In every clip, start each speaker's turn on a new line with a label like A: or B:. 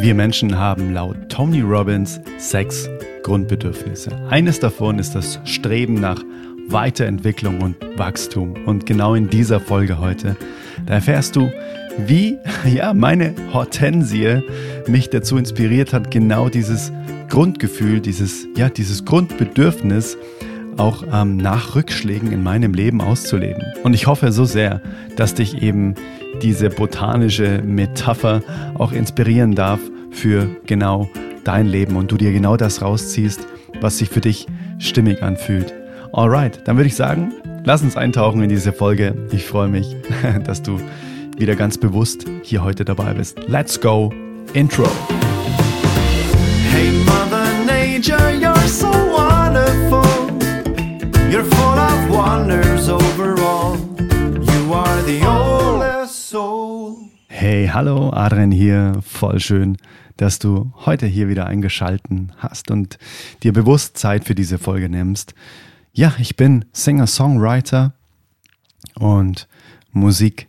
A: Wir Menschen haben laut Tony Robbins sechs Grundbedürfnisse. Eines davon ist das Streben nach Weiterentwicklung und Wachstum. Und genau in dieser Folge heute, da erfährst du, wie ja, meine Hortensie mich dazu inspiriert hat, genau dieses Grundgefühl, dieses, ja, dieses Grundbedürfnis auch ähm, nach Rückschlägen in meinem Leben auszuleben. Und ich hoffe so sehr, dass dich eben diese botanische Metapher auch inspirieren darf für genau dein Leben und du dir genau das rausziehst, was sich für dich stimmig anfühlt. Alright, dann würde ich sagen, lass uns eintauchen in diese Folge. Ich freue mich, dass du wieder ganz bewusst hier heute dabei bist. Let's go, Intro. Hey Mother Nature, you're so wonderful. You're full of wonders overall. You are the soul. Hey, hallo, Adrian hier. Voll schön, dass du heute hier wieder eingeschalten hast und dir bewusst Zeit für diese Folge nimmst. Ja, ich bin Singer-Songwriter und Musik,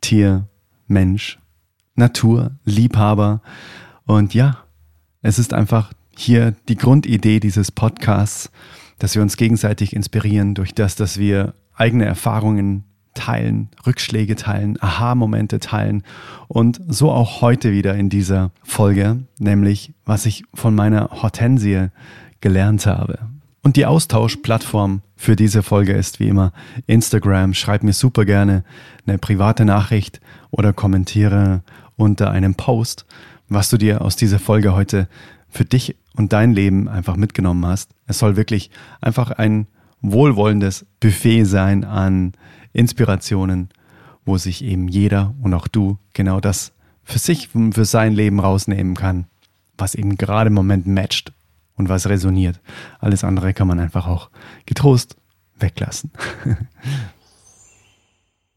A: Tier, Mensch, Natur, Liebhaber. Und ja, es ist einfach hier die Grundidee dieses Podcasts, dass wir uns gegenseitig inspirieren durch das, dass wir eigene Erfahrungen teilen, Rückschläge teilen, Aha-Momente teilen und so auch heute wieder in dieser Folge, nämlich was ich von meiner Hortensie gelernt habe. Und die Austauschplattform für diese Folge ist wie immer Instagram. Schreib mir super gerne eine private Nachricht oder kommentiere unter einem Post, was du dir aus dieser Folge heute für dich und dein Leben einfach mitgenommen hast. Es soll wirklich einfach ein wohlwollendes Buffet sein an Inspirationen, wo sich eben jeder und auch du genau das für sich, für sein Leben rausnehmen kann, was eben gerade im Moment matcht und was resoniert. Alles andere kann man einfach auch getrost weglassen.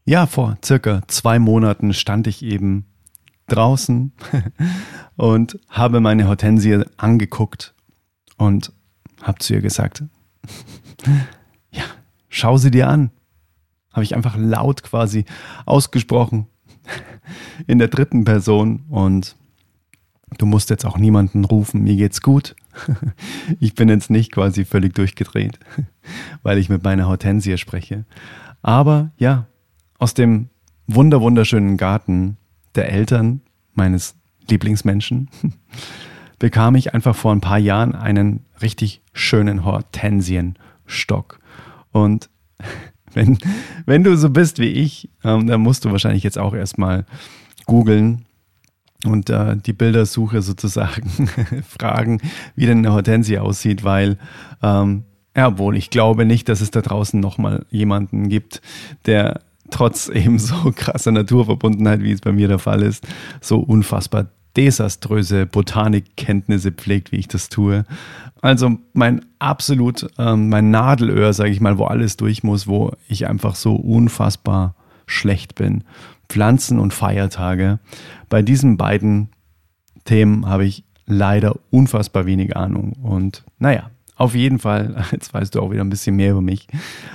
A: ja, vor circa zwei Monaten stand ich eben draußen und habe meine Hortensie angeguckt und habe zu ihr gesagt, ja, schau sie dir an. Habe ich einfach laut quasi ausgesprochen in der dritten Person und du musst jetzt auch niemanden rufen, mir geht's gut. Ich bin jetzt nicht quasi völlig durchgedreht, weil ich mit meiner Hortensie spreche. Aber ja, aus dem wunder wunderschönen Garten der Eltern meines Lieblingsmenschen, bekam ich einfach vor ein paar Jahren einen richtig schönen Hortensienstock. Und wenn, wenn du so bist wie ich, ähm, dann musst du wahrscheinlich jetzt auch erstmal googeln und äh, die Bildersuche sozusagen fragen, wie denn eine Hortensie aussieht, weil ähm, ja, obwohl ich glaube nicht, dass es da draußen nochmal jemanden gibt, der trotz eben so krasser Naturverbundenheit, wie es bei mir der Fall ist, so unfassbar desaströse Botanikkenntnisse pflegt, wie ich das tue. Also mein absolut, ähm, mein Nadelöhr, sage ich mal, wo alles durch muss, wo ich einfach so unfassbar schlecht bin. Pflanzen und Feiertage. Bei diesen beiden Themen habe ich leider unfassbar wenig Ahnung. Und naja, auf jeden Fall, jetzt weißt du auch wieder ein bisschen mehr über mich.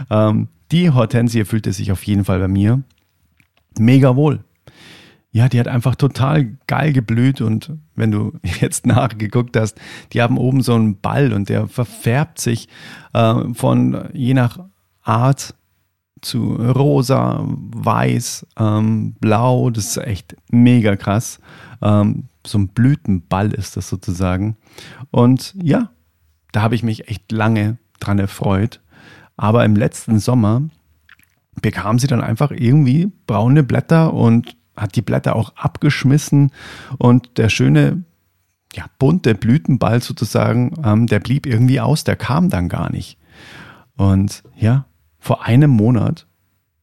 A: Ähm, die Hortensie fühlte sich auf jeden Fall bei mir mega wohl. Ja, die hat einfach total geil geblüht und wenn du jetzt nachgeguckt hast, die haben oben so einen Ball und der verfärbt sich äh, von je nach Art zu rosa, weiß, ähm, blau. Das ist echt mega krass. Ähm, so ein Blütenball ist das sozusagen. Und ja, da habe ich mich echt lange dran erfreut. Aber im letzten Sommer bekam sie dann einfach irgendwie braune Blätter und hat die Blätter auch abgeschmissen. Und der schöne, ja, bunte Blütenball sozusagen, ähm, der blieb irgendwie aus, der kam dann gar nicht. Und ja, vor einem Monat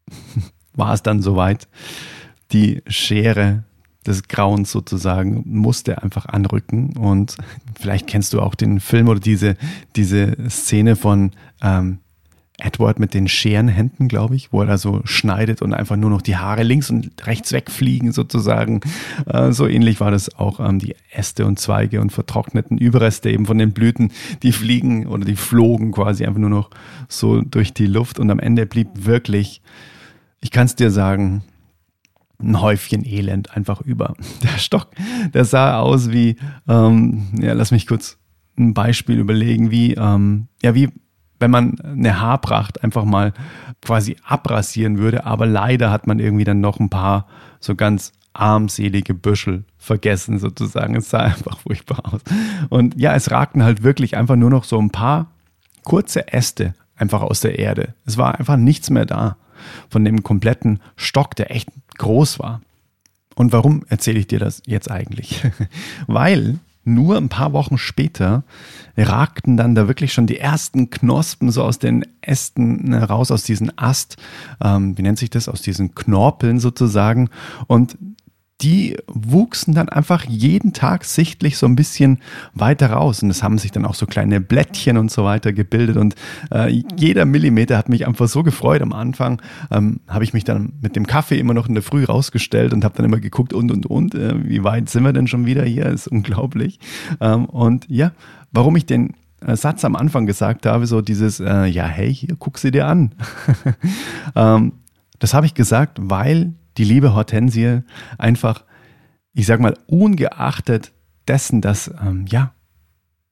A: war es dann soweit. Die Schere des Grauens sozusagen musste einfach anrücken. Und vielleicht kennst du auch den Film oder diese, diese Szene von ähm, Edward mit den Scherenhänden, glaube ich, wo er da so schneidet und einfach nur noch die Haare links und rechts wegfliegen sozusagen. Äh, so ähnlich war das auch ähm, die Äste und Zweige und vertrockneten Überreste eben von den Blüten, die fliegen oder die flogen quasi einfach nur noch so durch die Luft und am Ende blieb wirklich, ich kann es dir sagen, ein Häufchen Elend einfach über. Der Stock, der sah aus wie, ähm, ja, lass mich kurz ein Beispiel überlegen, wie, ähm, ja, wie wenn man eine Haarpracht einfach mal quasi abrasieren würde, aber leider hat man irgendwie dann noch ein paar so ganz armselige Büschel vergessen sozusagen. Es sah einfach furchtbar aus. Und ja, es ragten halt wirklich einfach nur noch so ein paar kurze Äste einfach aus der Erde. Es war einfach nichts mehr da von dem kompletten Stock, der echt groß war. Und warum erzähle ich dir das jetzt eigentlich? Weil nur ein paar Wochen später ragten dann da wirklich schon die ersten Knospen so aus den Ästen raus, aus diesem Ast, ähm, wie nennt sich das, aus diesen Knorpeln sozusagen. Und die wuchsen dann einfach jeden Tag sichtlich so ein bisschen weiter raus. Und es haben sich dann auch so kleine Blättchen und so weiter gebildet. Und äh, jeder Millimeter hat mich einfach so gefreut. Am Anfang ähm, habe ich mich dann mit dem Kaffee immer noch in der Früh rausgestellt und habe dann immer geguckt und und und, äh, wie weit sind wir denn schon wieder hier? Ist unglaublich. Ähm, und ja, warum ich den äh, Satz am Anfang gesagt habe, so dieses, äh, ja, hey, hier, guck sie dir an. ähm, das habe ich gesagt, weil die liebe Hortensie einfach, ich sag mal, ungeachtet dessen, dass, ähm, ja,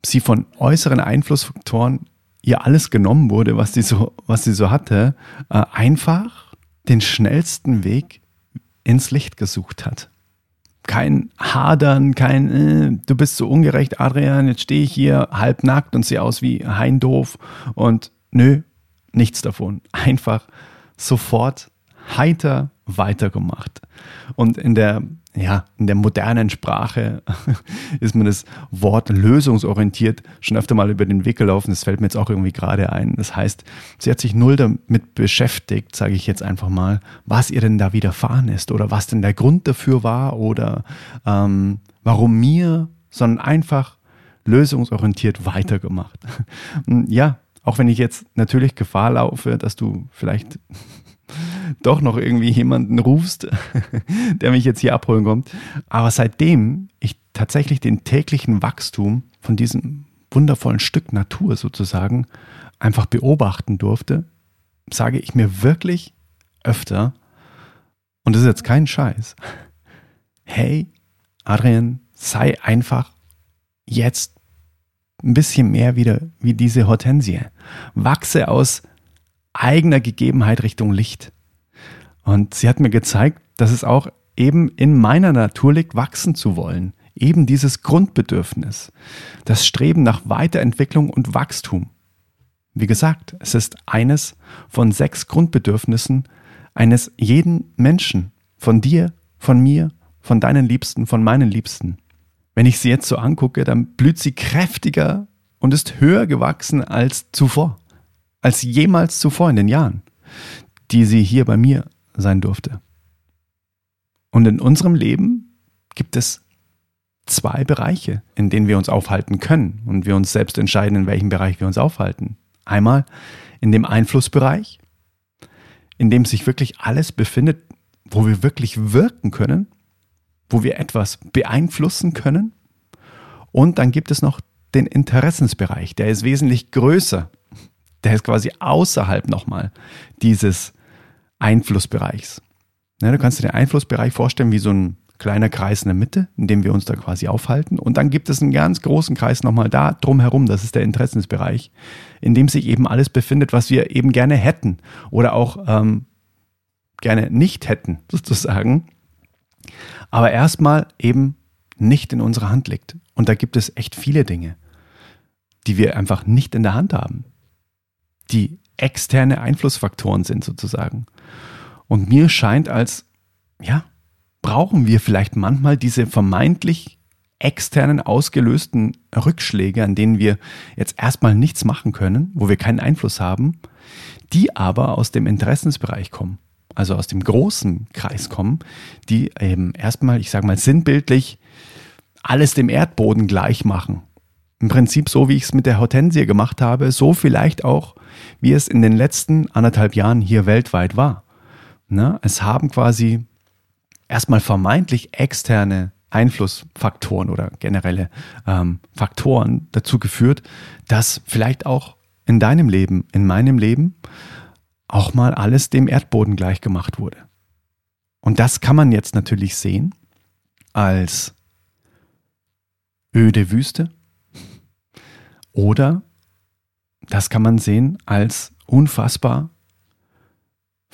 A: sie von äußeren Einflussfaktoren ihr alles genommen wurde, was sie so, was sie so hatte, äh, einfach den schnellsten Weg ins Licht gesucht hat. Kein Hadern, kein, äh, du bist so ungerecht, Adrian, jetzt stehe ich hier halbnackt und sehe aus wie Heindorf und nö, nichts davon. Einfach sofort heiter weitergemacht. Und in der, ja, in der modernen Sprache ist mir das Wort lösungsorientiert schon öfter mal über den Weg gelaufen. Das fällt mir jetzt auch irgendwie gerade ein. Das heißt, sie hat sich null damit beschäftigt, sage ich jetzt einfach mal, was ihr denn da widerfahren ist oder was denn der Grund dafür war oder ähm, warum mir, sondern einfach lösungsorientiert weitergemacht. ja, auch wenn ich jetzt natürlich Gefahr laufe, dass du vielleicht doch noch irgendwie jemanden rufst, der mich jetzt hier abholen kommt. Aber seitdem ich tatsächlich den täglichen Wachstum von diesem wundervollen Stück Natur sozusagen einfach beobachten durfte, sage ich mir wirklich öfter, und das ist jetzt kein Scheiß, hey, Adrian, sei einfach jetzt ein bisschen mehr wieder wie diese Hortensie. Wachse aus eigener Gegebenheit Richtung Licht. Und sie hat mir gezeigt, dass es auch eben in meiner Natur liegt, wachsen zu wollen. Eben dieses Grundbedürfnis. Das Streben nach Weiterentwicklung und Wachstum. Wie gesagt, es ist eines von sechs Grundbedürfnissen eines jeden Menschen. Von dir, von mir, von deinen Liebsten, von meinen Liebsten. Wenn ich sie jetzt so angucke, dann blüht sie kräftiger und ist höher gewachsen als zuvor als jemals zuvor in den Jahren, die sie hier bei mir sein durfte. Und in unserem Leben gibt es zwei Bereiche, in denen wir uns aufhalten können und wir uns selbst entscheiden, in welchem Bereich wir uns aufhalten. Einmal in dem Einflussbereich, in dem sich wirklich alles befindet, wo wir wirklich wirken können, wo wir etwas beeinflussen können. Und dann gibt es noch den Interessensbereich, der ist wesentlich größer der ist quasi außerhalb nochmal dieses Einflussbereichs. Ja, du kannst dir den Einflussbereich vorstellen wie so ein kleiner Kreis in der Mitte, in dem wir uns da quasi aufhalten. Und dann gibt es einen ganz großen Kreis nochmal da drumherum, das ist der Interessensbereich, in dem sich eben alles befindet, was wir eben gerne hätten oder auch ähm, gerne nicht hätten, sozusagen. Aber erstmal eben nicht in unserer Hand liegt. Und da gibt es echt viele Dinge, die wir einfach nicht in der Hand haben die externe Einflussfaktoren sind sozusagen. Und mir scheint als, ja, brauchen wir vielleicht manchmal diese vermeintlich externen ausgelösten Rückschläge, an denen wir jetzt erstmal nichts machen können, wo wir keinen Einfluss haben, die aber aus dem Interessensbereich kommen, also aus dem großen Kreis kommen, die eben erstmal, ich sage mal sinnbildlich, alles dem Erdboden gleich machen. Im Prinzip so, wie ich es mit der Hortensie gemacht habe, so vielleicht auch wie es in den letzten anderthalb Jahren hier weltweit war. Ne? Es haben quasi erstmal vermeintlich externe Einflussfaktoren oder generelle ähm, Faktoren dazu geführt, dass vielleicht auch in deinem Leben, in meinem Leben auch mal alles dem Erdboden gleich gemacht wurde. Und das kann man jetzt natürlich sehen als öde Wüste oder das kann man sehen als unfassbar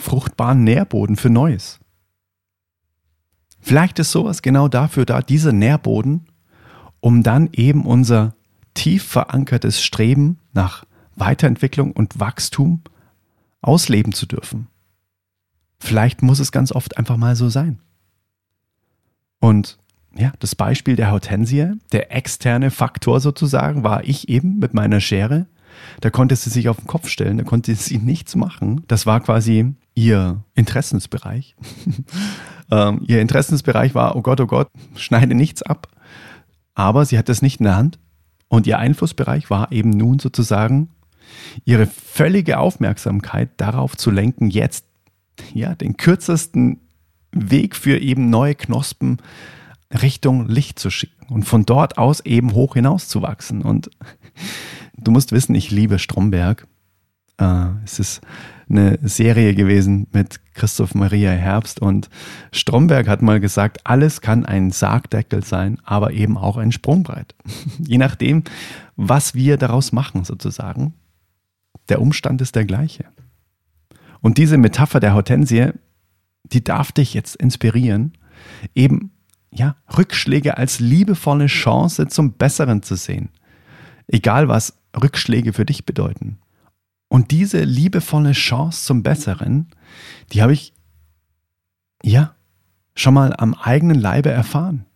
A: fruchtbaren Nährboden für Neues. Vielleicht ist sowas genau dafür da, dieser Nährboden, um dann eben unser tief verankertes Streben nach Weiterentwicklung und Wachstum ausleben zu dürfen. Vielleicht muss es ganz oft einfach mal so sein. Und ja, das Beispiel der Hortensie, der externe Faktor sozusagen, war ich eben mit meiner Schere. Da konnte sie sich auf den Kopf stellen, da konnte sie nichts machen. Das war quasi ihr Interessensbereich. ähm, ihr Interessensbereich war, oh Gott, oh Gott, schneide nichts ab. Aber sie hat das nicht in der Hand. Und ihr Einflussbereich war eben nun sozusagen ihre völlige Aufmerksamkeit darauf zu lenken, jetzt ja, den kürzesten Weg für eben neue Knospen Richtung Licht zu schicken und von dort aus eben hoch hinaus zu wachsen. Und du musst wissen, ich liebe Stromberg. Äh, es ist eine Serie gewesen mit Christoph Maria Herbst und Stromberg hat mal gesagt, alles kann ein Sargdeckel sein, aber eben auch ein Sprungbrett. Je nachdem, was wir daraus machen sozusagen. Der Umstand ist der gleiche. Und diese Metapher der Hortensie, die darf dich jetzt inspirieren, eben ja, Rückschläge als liebevolle Chance zum Besseren zu sehen. Egal was Rückschläge für dich bedeuten. Und diese liebevolle Chance zum Besseren, die habe ich, ja, schon mal am eigenen Leibe erfahren.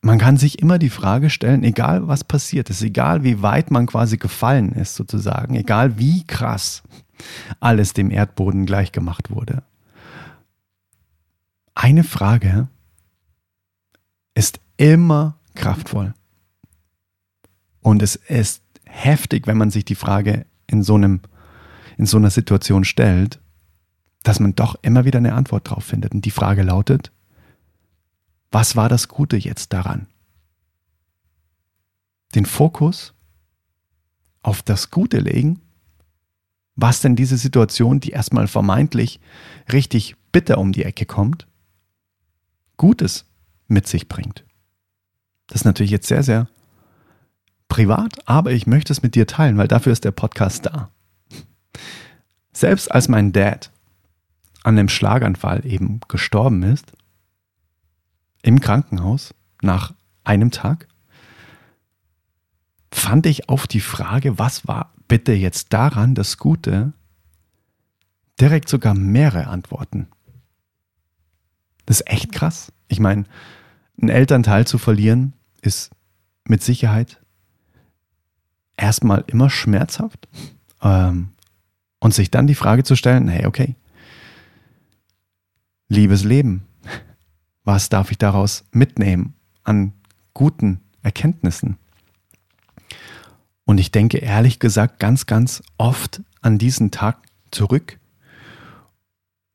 A: Man kann sich immer die Frage stellen, egal was passiert ist, egal wie weit man quasi gefallen ist sozusagen, egal wie krass alles dem Erdboden gleichgemacht wurde. Eine Frage ist immer kraftvoll. Und es ist heftig, wenn man sich die Frage in so einem, in so einer Situation stellt, dass man doch immer wieder eine Antwort drauf findet. Und die Frage lautet, was war das Gute jetzt daran? Den Fokus auf das Gute legen, was denn diese Situation, die erstmal vermeintlich richtig bitter um die Ecke kommt, Gutes mit sich bringt. Das ist natürlich jetzt sehr, sehr privat, aber ich möchte es mit dir teilen, weil dafür ist der Podcast da. Selbst als mein Dad an einem Schlaganfall eben gestorben ist, im Krankenhaus nach einem Tag, fand ich auf die Frage, was war bitte jetzt daran das Gute, direkt sogar mehrere Antworten. Das ist echt krass. Ich meine, ein Elternteil zu verlieren ist mit Sicherheit erstmal immer schmerzhaft. Ähm, und sich dann die Frage zu stellen, hey, okay, liebes Leben, was darf ich daraus mitnehmen an guten Erkenntnissen? Und ich denke ehrlich gesagt ganz, ganz oft an diesen Tag zurück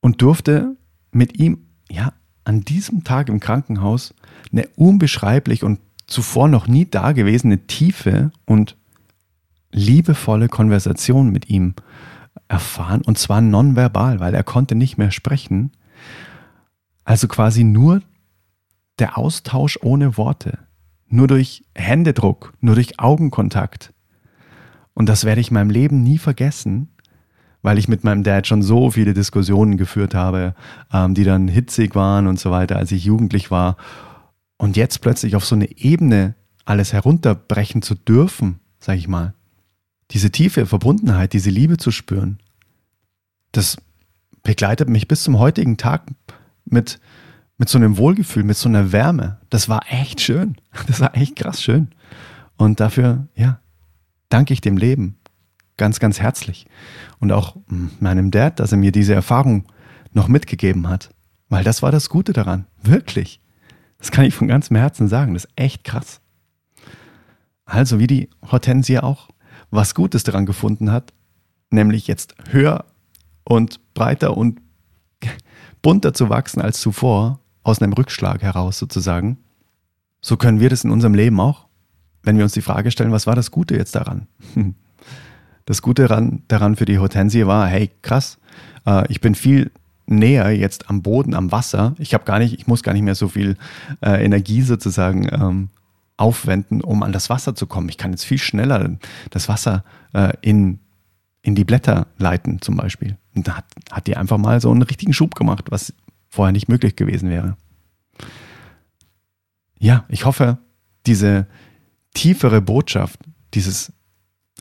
A: und durfte mit ihm, ja, an diesem Tag im Krankenhaus eine unbeschreiblich und zuvor noch nie dagewesene tiefe und liebevolle Konversation mit ihm erfahren und zwar nonverbal, weil er konnte nicht mehr sprechen. Also quasi nur der Austausch ohne Worte, nur durch Händedruck, nur durch Augenkontakt. Und das werde ich in meinem Leben nie vergessen, weil ich mit meinem Dad schon so viele Diskussionen geführt habe, ähm, die dann hitzig waren und so weiter, als ich jugendlich war. Und jetzt plötzlich auf so eine Ebene alles herunterbrechen zu dürfen, sag ich mal, diese tiefe Verbundenheit, diese Liebe zu spüren, das begleitet mich bis zum heutigen Tag mit, mit so einem Wohlgefühl, mit so einer Wärme. Das war echt schön. Das war echt krass schön. Und dafür, ja, danke ich dem Leben ganz, ganz herzlich. Und auch meinem Dad, dass er mir diese Erfahrung noch mitgegeben hat. Weil das war das Gute daran. Wirklich. Das kann ich von ganzem Herzen sagen. Das ist echt krass. Also wie die Hortensie auch was Gutes daran gefunden hat, nämlich jetzt höher und breiter und bunter zu wachsen als zuvor, aus einem Rückschlag heraus sozusagen. So können wir das in unserem Leben auch, wenn wir uns die Frage stellen, was war das Gute jetzt daran? Das Gute daran, daran für die Hortensie war, hey, krass, äh, ich bin viel näher jetzt am Boden, am Wasser. Ich habe gar nicht, ich muss gar nicht mehr so viel äh, Energie sozusagen ähm, aufwenden, um an das Wasser zu kommen. Ich kann jetzt viel schneller das Wasser äh, in, in die Blätter leiten, zum Beispiel. Und da hat, hat die einfach mal so einen richtigen Schub gemacht, was vorher nicht möglich gewesen wäre. Ja, ich hoffe, diese tiefere Botschaft, dieses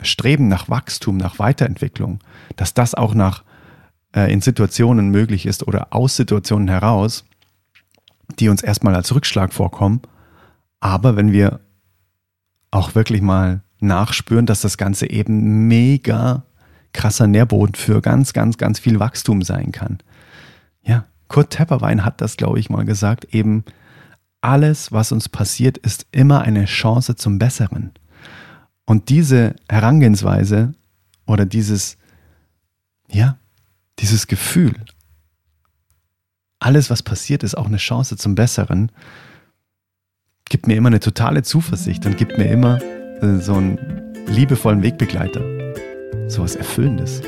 A: Streben nach Wachstum, nach Weiterentwicklung, dass das auch nach äh, in Situationen möglich ist oder aus Situationen heraus, die uns erstmal als Rückschlag vorkommen, aber wenn wir auch wirklich mal nachspüren, dass das Ganze eben mega krasser Nährboden für ganz, ganz, ganz viel Wachstum sein kann. Ja, Kurt Tepperwein hat das, glaube ich, mal gesagt, eben alles, was uns passiert, ist immer eine Chance zum Besseren. Und diese Herangehensweise oder dieses, ja, dieses Gefühl, alles, was passiert, ist auch eine Chance zum Besseren, gibt mir immer eine totale Zuversicht und gibt mir immer äh, so einen liebevollen Wegbegleiter. So was Erfüllendes.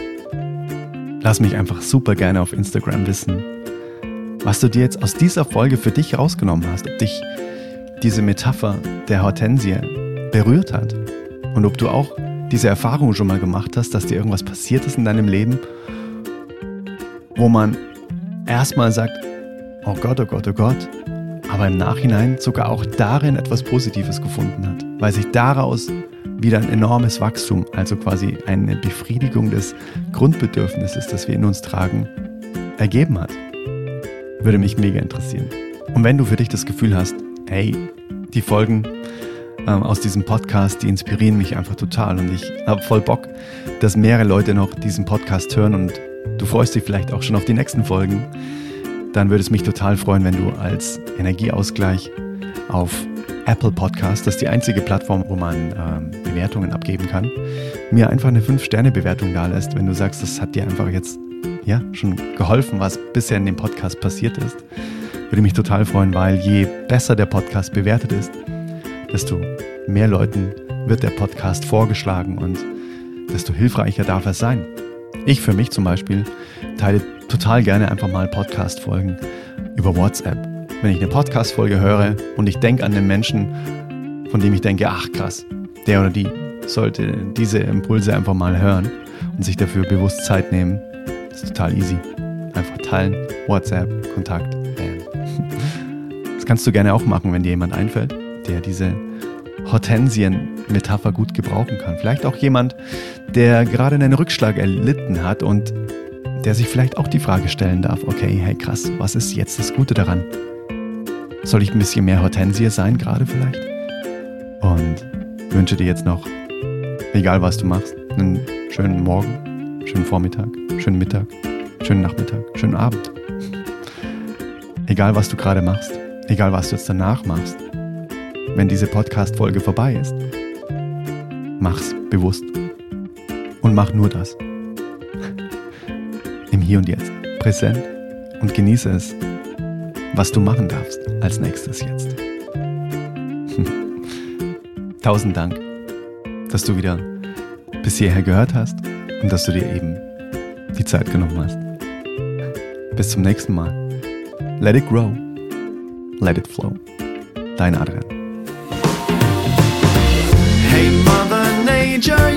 A: Lass mich einfach super gerne auf Instagram wissen, was du dir jetzt aus dieser Folge für dich rausgenommen hast, ob dich diese Metapher der Hortensie berührt hat und ob du auch diese Erfahrung schon mal gemacht hast, dass dir irgendwas passiert ist in deinem Leben, wo man erstmal sagt, oh Gott, oh Gott, oh Gott, aber im Nachhinein sogar auch darin etwas Positives gefunden hat, weil sich daraus wieder ein enormes Wachstum, also quasi eine Befriedigung des Grundbedürfnisses, das wir in uns tragen, ergeben hat. Würde mich mega interessieren. Und wenn du für dich das Gefühl hast, hey, die Folgen ähm, aus diesem Podcast, die inspirieren mich einfach total und ich habe voll Bock, dass mehrere Leute noch diesen Podcast hören und du freust dich vielleicht auch schon auf die nächsten Folgen, dann würde es mich total freuen, wenn du als Energieausgleich auf Apple Podcast, das ist die einzige Plattform, wo man ähm, Bewertungen abgeben kann, mir einfach eine 5-Sterne-Bewertung da lässt, wenn du sagst, das hat dir einfach jetzt ja, schon geholfen, was bisher in dem Podcast passiert ist. Würde mich total freuen, weil je besser der Podcast bewertet ist, desto mehr Leuten wird der Podcast vorgeschlagen und desto hilfreicher darf er sein. Ich für mich zum Beispiel teile total gerne einfach mal Podcast-Folgen über WhatsApp. Wenn ich eine Podcast-Folge höre und ich denke an den Menschen, von dem ich denke, ach krass, der oder die sollte diese Impulse einfach mal hören und sich dafür bewusst Zeit nehmen, das ist total easy. Einfach teilen, WhatsApp, Kontakt. Das kannst du gerne auch machen, wenn dir jemand einfällt, der diese Hortensien-Metapher gut gebrauchen kann. Vielleicht auch jemand, der gerade einen Rückschlag erlitten hat und der sich vielleicht auch die Frage stellen darf, okay, hey krass, was ist jetzt das Gute daran? Soll ich ein bisschen mehr Hortensie sein gerade vielleicht? Und wünsche dir jetzt noch, egal was du machst, einen schönen Morgen, schönen Vormittag, schönen Mittag, schönen Nachmittag, schönen Abend. Egal was du gerade machst, egal was du jetzt danach machst, wenn diese Podcast-Folge vorbei ist, mach's bewusst. Und mach nur das. Hier und Jetzt. Präsent und genieße es, was du machen darfst als nächstes jetzt. Tausend Dank, dass du wieder bis hierher gehört hast und dass du dir eben die Zeit genommen hast. Bis zum nächsten Mal. Let it grow. Let it flow. Dein Adrian.
B: Hey, Mother Nature,